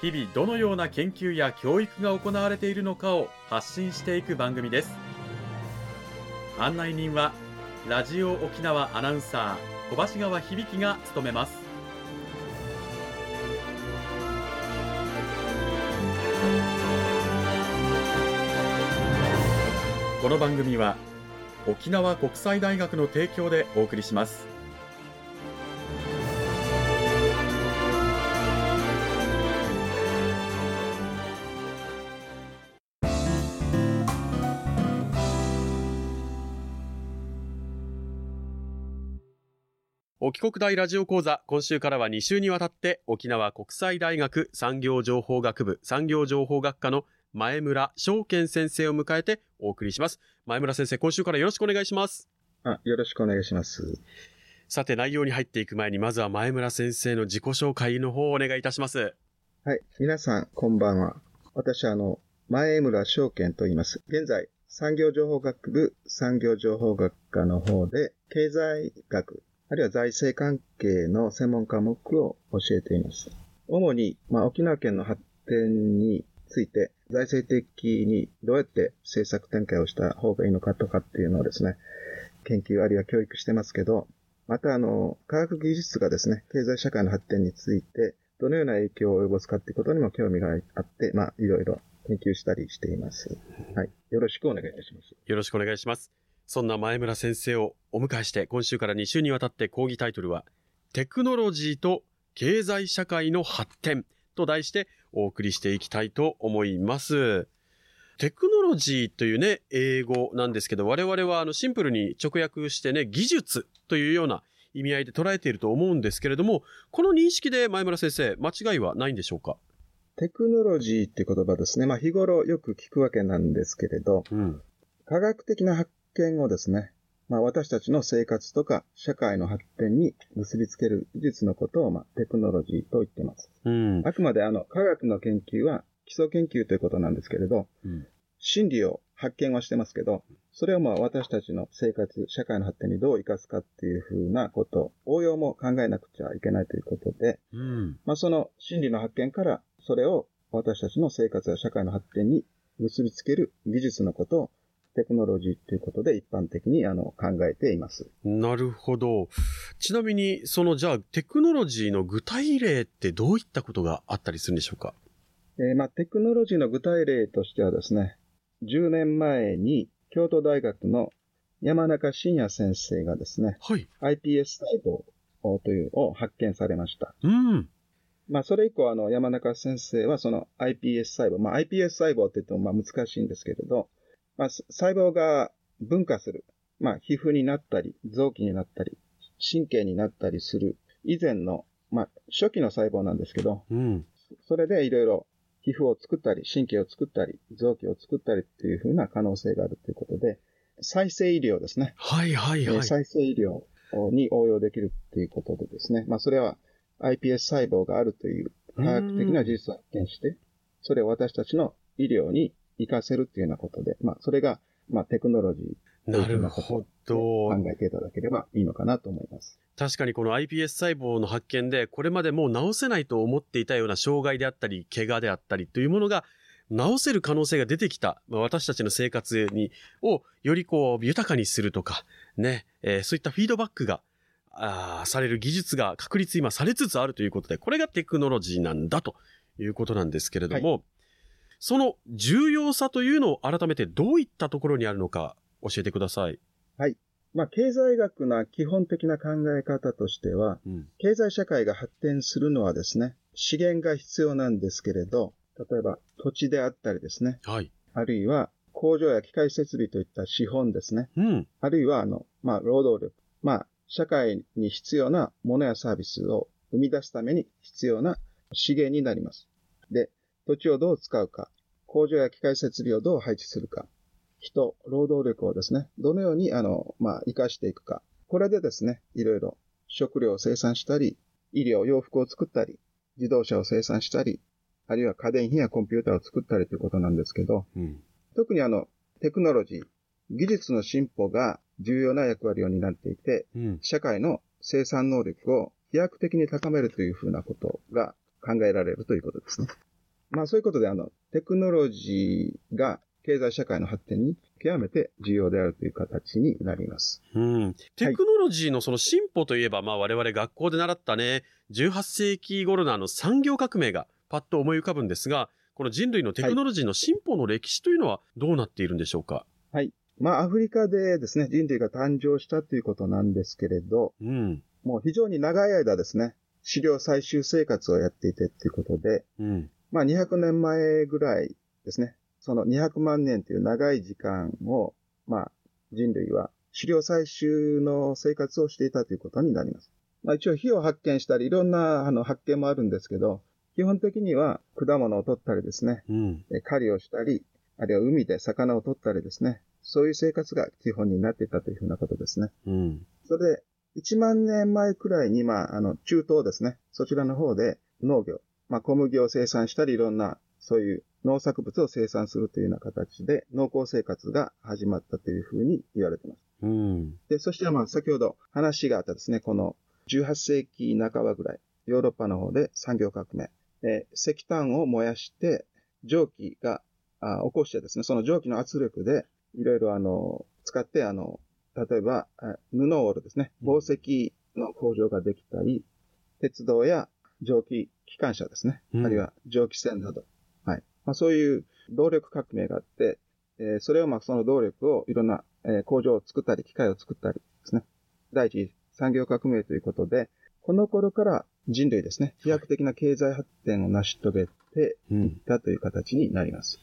日々どのような研究や教育が行われているのかを発信していく番組です。案内人はラジオ沖縄アナウンサー小橋川響が務めます。この番組は沖縄国際大学の提供でお送りします。沖国大ラジオ講座今週からは2週にわたって沖縄国際大学産業情報学部産業情報学科の前村翔健先生を迎えてお送りします。前村先生、今週からよろしくお願いします。あ、よろしくお願いします。さて、内容に入っていく前に、まずは前村先生の自己紹介の方をお願いいたします。はい。皆さん、こんばんは。私は、あの、前村翔健と言います。現在、産業情報学部産業情報学科の方で、経済学、あるいは財政関係の専門科目を教えています。主に、まあ、沖縄県の発展について、財政的にどうやって政策展開をした方がいいのかとかっていうのをですね、研究あるいは教育してますけど、またあの、科学技術がですね、経済社会の発展について、どのような影響を及ぼすかっていうことにも興味があって、まあ、いろいろ研究したりしています。はい。よろしくお願いいたします。よろしくお願いします。そんな前村先生をお迎えして、今週から2週にわたって講義タイトルは、テクノロジーと経済社会の発展と題してお送りしていきたいと思います。テクノロジーというね、英語なんですけど、我々はあのシンプルに直訳してね、技術というような意味合いで捉えていると思うんですけれども、この認識で前村先生、間違いはないんでしょうか？テクノロジーって言葉ですね。まあ、日頃よく聞くわけなんですけれど、うん。科学的な発見をですね、まあ、私たちの生活とか社会の発展に結びつける技術のことを、まあ、テクノロジーと言っています。うん。あくまであの、科学の研究は基礎研究ということなんですけれど、うん真理を発見はしてますけど、それをまあ私たちの生活、社会の発展にどう生かすかっていうふうなこと、応用も考えなくちゃいけないということで、うん。まあその真理の発見から、それを私たちの生活や社会の発展に結びつける技術のことを、テクノロジーということで一般的にあの考えています。なるほど。ちなみに、そのじゃあテクノロジーの具体例ってどういったことがあったりするんでしょうか？えーまあテクノロジーの具体例としてはですね、10年前に京都大学の山中伸也先生がですね、はい。iPS 細胞というのを発見されました。うん。まあ、それ以降、あの、山中先生はその iPS 細胞、まあ、iPS 細胞って言ってもまあ難しいんですけれど、まあ、細胞が分化する、まあ、皮膚になったり、臓器になったり、神経になったりする以前の、まあ、初期の細胞なんですけど、うん。それでいろいろ皮膚を作ったり、神経を作ったり、臓器を作ったりっていうふうな可能性があるということで、再生医療ですね。はいはいはい。えー再生医療に応用できるっていうことでですね、まあそれは iPS 細胞があるという科学的な事実を発見して、それを私たちの医療に活かせるっていうようなことで、まあそれが、まあテクノロジーなるほ考ど。えていただければいいのかなと思います。確かにこの iPS 細胞の発見で、これまでもう治せないと思っていたような障害であったり、怪我であったりというものが、治せる可能性が出てきた、まあ私たちの生活に、をよりこう豊かにするとか、ね、えーそういったフィードバックが、あーされる技術が確立今されつつあるということで、これがテクノロジーなんだということなんですけれども、その重要さというのを改めてどういったところにあるのか教えてください。まあ経済学な基本的な考え方としては、うん。経済社会が発展するのはですね、資源が必要なんですけれど、例えば土地であったりですね、はい。あるいは工場や機械設備といった資本ですね。うん。あるいは、あの、まあ、労働力。まあ、社会に必要なものやサービスを生み出すために必要な資源になります。で、土地をどう使うか。工場や機械設備をどう配置するか、人、労働力をですね、どのように、あの、まあ、活かしていくか。これでですね、いろいろ食料を生産したり、医療、洋服を作ったり、自動車を生産したり、あるいは家電品やコンピューターを作ったりということなんですけど、うん。特にあの、テクノロジー、技術の進歩が重要な役割を担っていて、うん。社会の生産能力を飛躍的に高めるというふうなことが考えられるということですね。まあそういうことであの、テクノロジーが経済社会の発展に極めて重要であるという形になります。うん。テクノロジーのその進歩といえば、まあ我々学校で習ったね、18世紀頃のあの産業革命がパッと思い浮かぶんですが、この人類のテクノロジーの進歩の歴史というのはどうなっているんでしょうか？まあアフリカでですね、人類が誕生したということなんですけれど、うん。もう非常に長い間ですね、狩猟採集生活をやっていてということで、うん。まあ200年前ぐらいですね。その200万年という長い時間を、まあ人類は狩猟採集の生活をしていたということになります。まあ一応火を発見したりいろんなあの発見もあるんですけど、基本的には果物を取ったりですね、うん。え狩りをしたり、あるいは海で魚を取ったりですね、そういう生活が基本になっていたというふうなことですね。うん。それで、1万年前くらいに、まあ、あの、中東ですね。そちらの方で農業、まあ、小麦を生産したり、いろんな、そういう農作物を生産するというような形で、農耕生活が始まったというふうに言われています。うん。で、そして、まあ、先ほど話があったですね、この18世紀半ばぐらい、ヨーロッパの方で産業革命、えー石炭を燃やして、蒸気があ起こしてですね、その蒸気の圧力で、いろいろあの、使って、あの、例えば、あ布を織るですね、紡績の工場ができたり、鉄道や蒸気機関車ですね、うんあるいは蒸気船など、はい。まあ、そういう動力革命があって、えーそれをまあその動力をいろんな、えー工場を作ったり、機械を作ったりですね。第一次産業革命ということで、この頃から人類ですね、飛躍的な経済発展を成し遂げていったという形になります。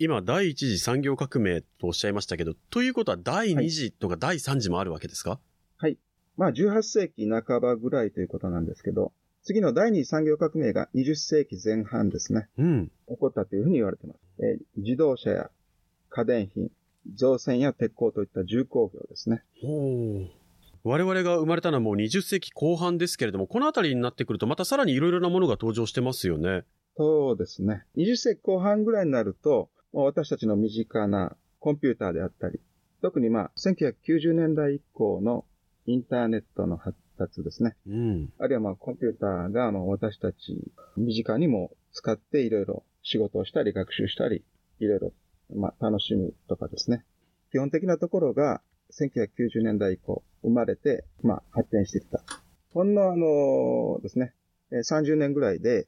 今、第一次産業革命とおっしゃいましたけど、ということは第二次とか第三次もあるわけですか、はいまあ18世紀半ばぐらいということなんですけど、次の第二次産業革命が20世紀前半ですね、うん。起こったというふうに言われています。えー自動車や家電品、造船や鉄鋼といった重工業ですね。ほう。我々が生まれたのはもう20世紀後半ですけれども、この辺りになってくるとまたさらにいろいろなものが登場してますよね。そうですね。20世紀後半ぐらいになると、私たちの身近なコンピューターであったり、特にまあ、1990年代以降のインターネットの発達ですね。うん。あるいはまあ、コンピューターがまあ私たち身近にも使っていろいろ仕事をしたり学習したり、いろいろまあ、楽しむとかですね。基本的なところが1990年代以降生まれて、まあ、発展してきた。ほんのあのですね、えー30年ぐらいで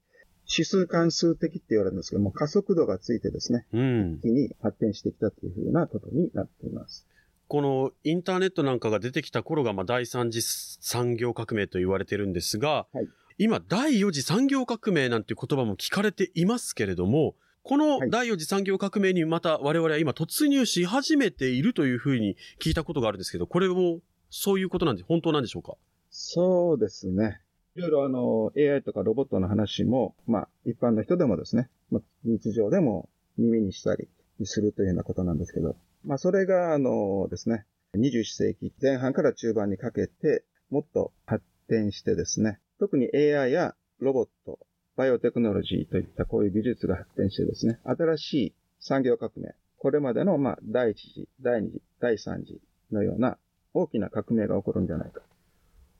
指数関数的って言われるんですけども、加速度がついてですね、うん一。気に発展してきたというふうなことになっています。このインターネットなんかが出てきた頃が、まあ、第三次産業革命と言われてるんですが、はい。今、第四次産業革命なんて言葉も聞かれていますけれども、このはい。第四次産業革命にまた我々は今突入し始めているというふうに聞いたことがあるんですけど、これもそういうことなんで、本当なんでしょうか？そうですね。いろいろあの、AI とかロボットの話も、まあ、一般の人でもですね、まあ、日常でも耳にしたりするというようなことなんですけど、まあ、それがあのですね、21世紀前半から中盤にかけて、もっと発展してですね、特に AI やロボット、バイオテクノロジーといったこういう技術が発展してですね、新しい産業革命、これまでのまあ第一次、第二次、第三次のような大きな革命が起こるんじゃないか。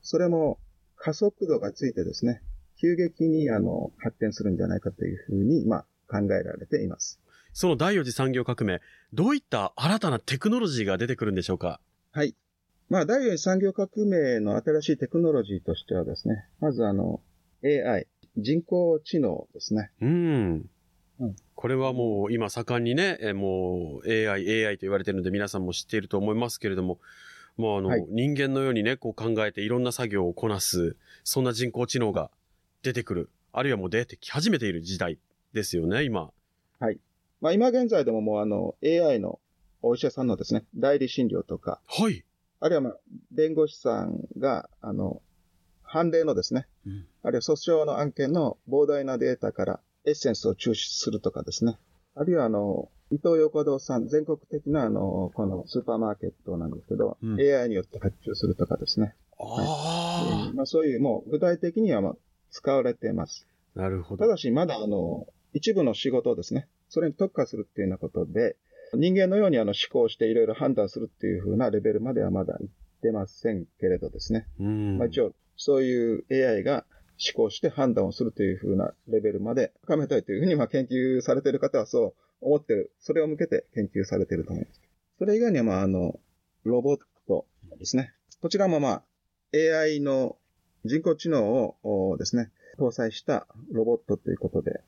それも加速度がついてですね、急激にあの発展するんじゃないかというふうに、まあ、考えられています。その第四次産業革命、どういった新たなテクノロジーが出てくるんでしょうか？はい。まあ、第4次産業革命の新しいテクノロジーとしてはですね、まずあの、AI、人工知能ですね。うん。うんこれはもう今盛んにね、えもう AI、AI と言われてるので皆さんも知っていると思いますけれども、もうあの、はい人間のようにね、こう考えていろんな作業をこなす、そんな人工知能が出てくる、あるいはもう出てき始めている時代ですよね、今。まあ、今現在でももうあの、AI のお医者さんのですね、代理診療とか、はい。あるいはまあ、弁護士さんが、あの、判例のですね、うんあるいは訴訟の案件の膨大なデータからエッセンスを抽出するとかですね。あるいはあの、伊東横堂さん、全国的なあの、このスーパーマーケットなんですけど、うん AI によって発注するとかですね。あまあそういうもう具体的にはまあ使われています。あ、なるほど。ただしまだあの、一部の仕事ですね。それに特化するっていうようなことで、人間のようにあの思考していろいろ判断するっていう風なレベルまではまだ行ってませんけれどですね。うん。まあ、一応、そういう AI が思考して判断をするという風なレベルまで高めたいというふうに、まあ、研究されている方はそう思ってる。それを向けて研究されていると思います。それ以外には、まあ、あの、ロボットですね。こちらもまあ、AI の人工知能をおですね、搭載したロボットということで、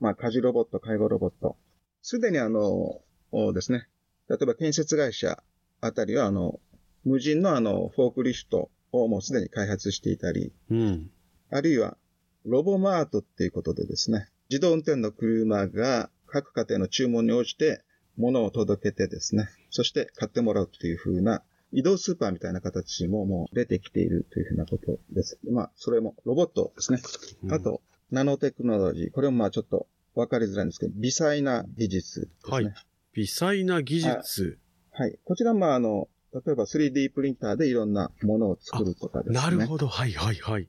まあ、家事ロボット、介護ロボット。すでにあの、おですね、例えば建設会社あたりは、あの、無人のあの、フォークリフトをもうすでに開発していたり、うん。あるいは、ロボマートっていうことでですね、自動運転の車が各家庭の注文に応じて物を届けてですね、そして買ってもらうという風な移動スーパーみたいな形ももう出てきているというふうなことです。まあ、それもロボットですね。うんあ、と、ナノテクノロジー。これもまあちょっとわかりづらいんですけど、微細な技術ですね。はい微細な技術。はい。こちらもあの、例えば 3D プリンターでいろんなものを作るとかですね。なるほど。はいはいはい。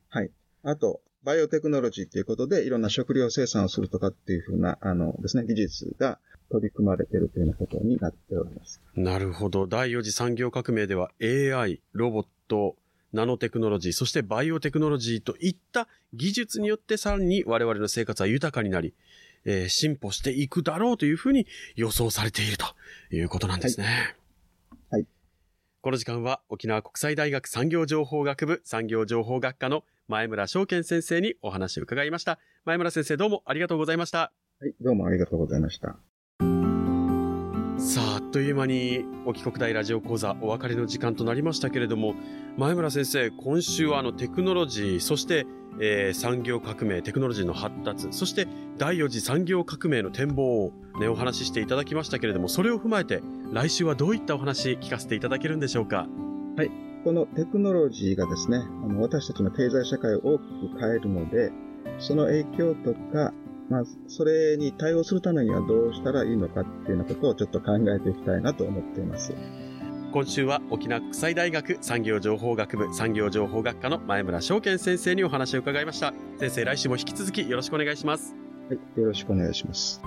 あと、バイオテクノロジーということで、いろんな食料生産をするとかっていうふうな、あのですね、技術が取り組まれているというようなことになっております。なるほど。第4次産業革命では AI、ロボット、ナノテクノロジー、そしてバイオテクノロジーといった技術によってさらに我々の生活は豊かになり、えー進歩していくだろうというふうに予想されているということなんですね。はいこの時間は沖縄国際大学産業情報学部産業情報学科の前村翔健先生にお話を伺いました。前村先生どうもありがとうございました。はい、どうもありがとうございました。さあ、あっという間に、沖国大ラジオ講座お別れの時間となりましたけれども、前村先生、今週はあのテクノロジー、そして、えー産業革命、テクノロジーの発達、そして第4次産業革命の展望をね、お話ししていただきましたけれども、それを踏まえて、来週はどういったお話聞かせていただけるんでしょうか？はい。このテクノロジーがですね、あの私たちの経済社会を大きく変えるので、その影響とか、まあ、それに対応するためにはどうしたらいいのかっていうようなことをちょっと考えていきたいなと思っています。今週は沖縄国際大学産業情報学部産業情報学科の前村翔健先生にお話を伺いました。先生、来週も引き続きよろしくお願いします。はい、よろしくお願いします。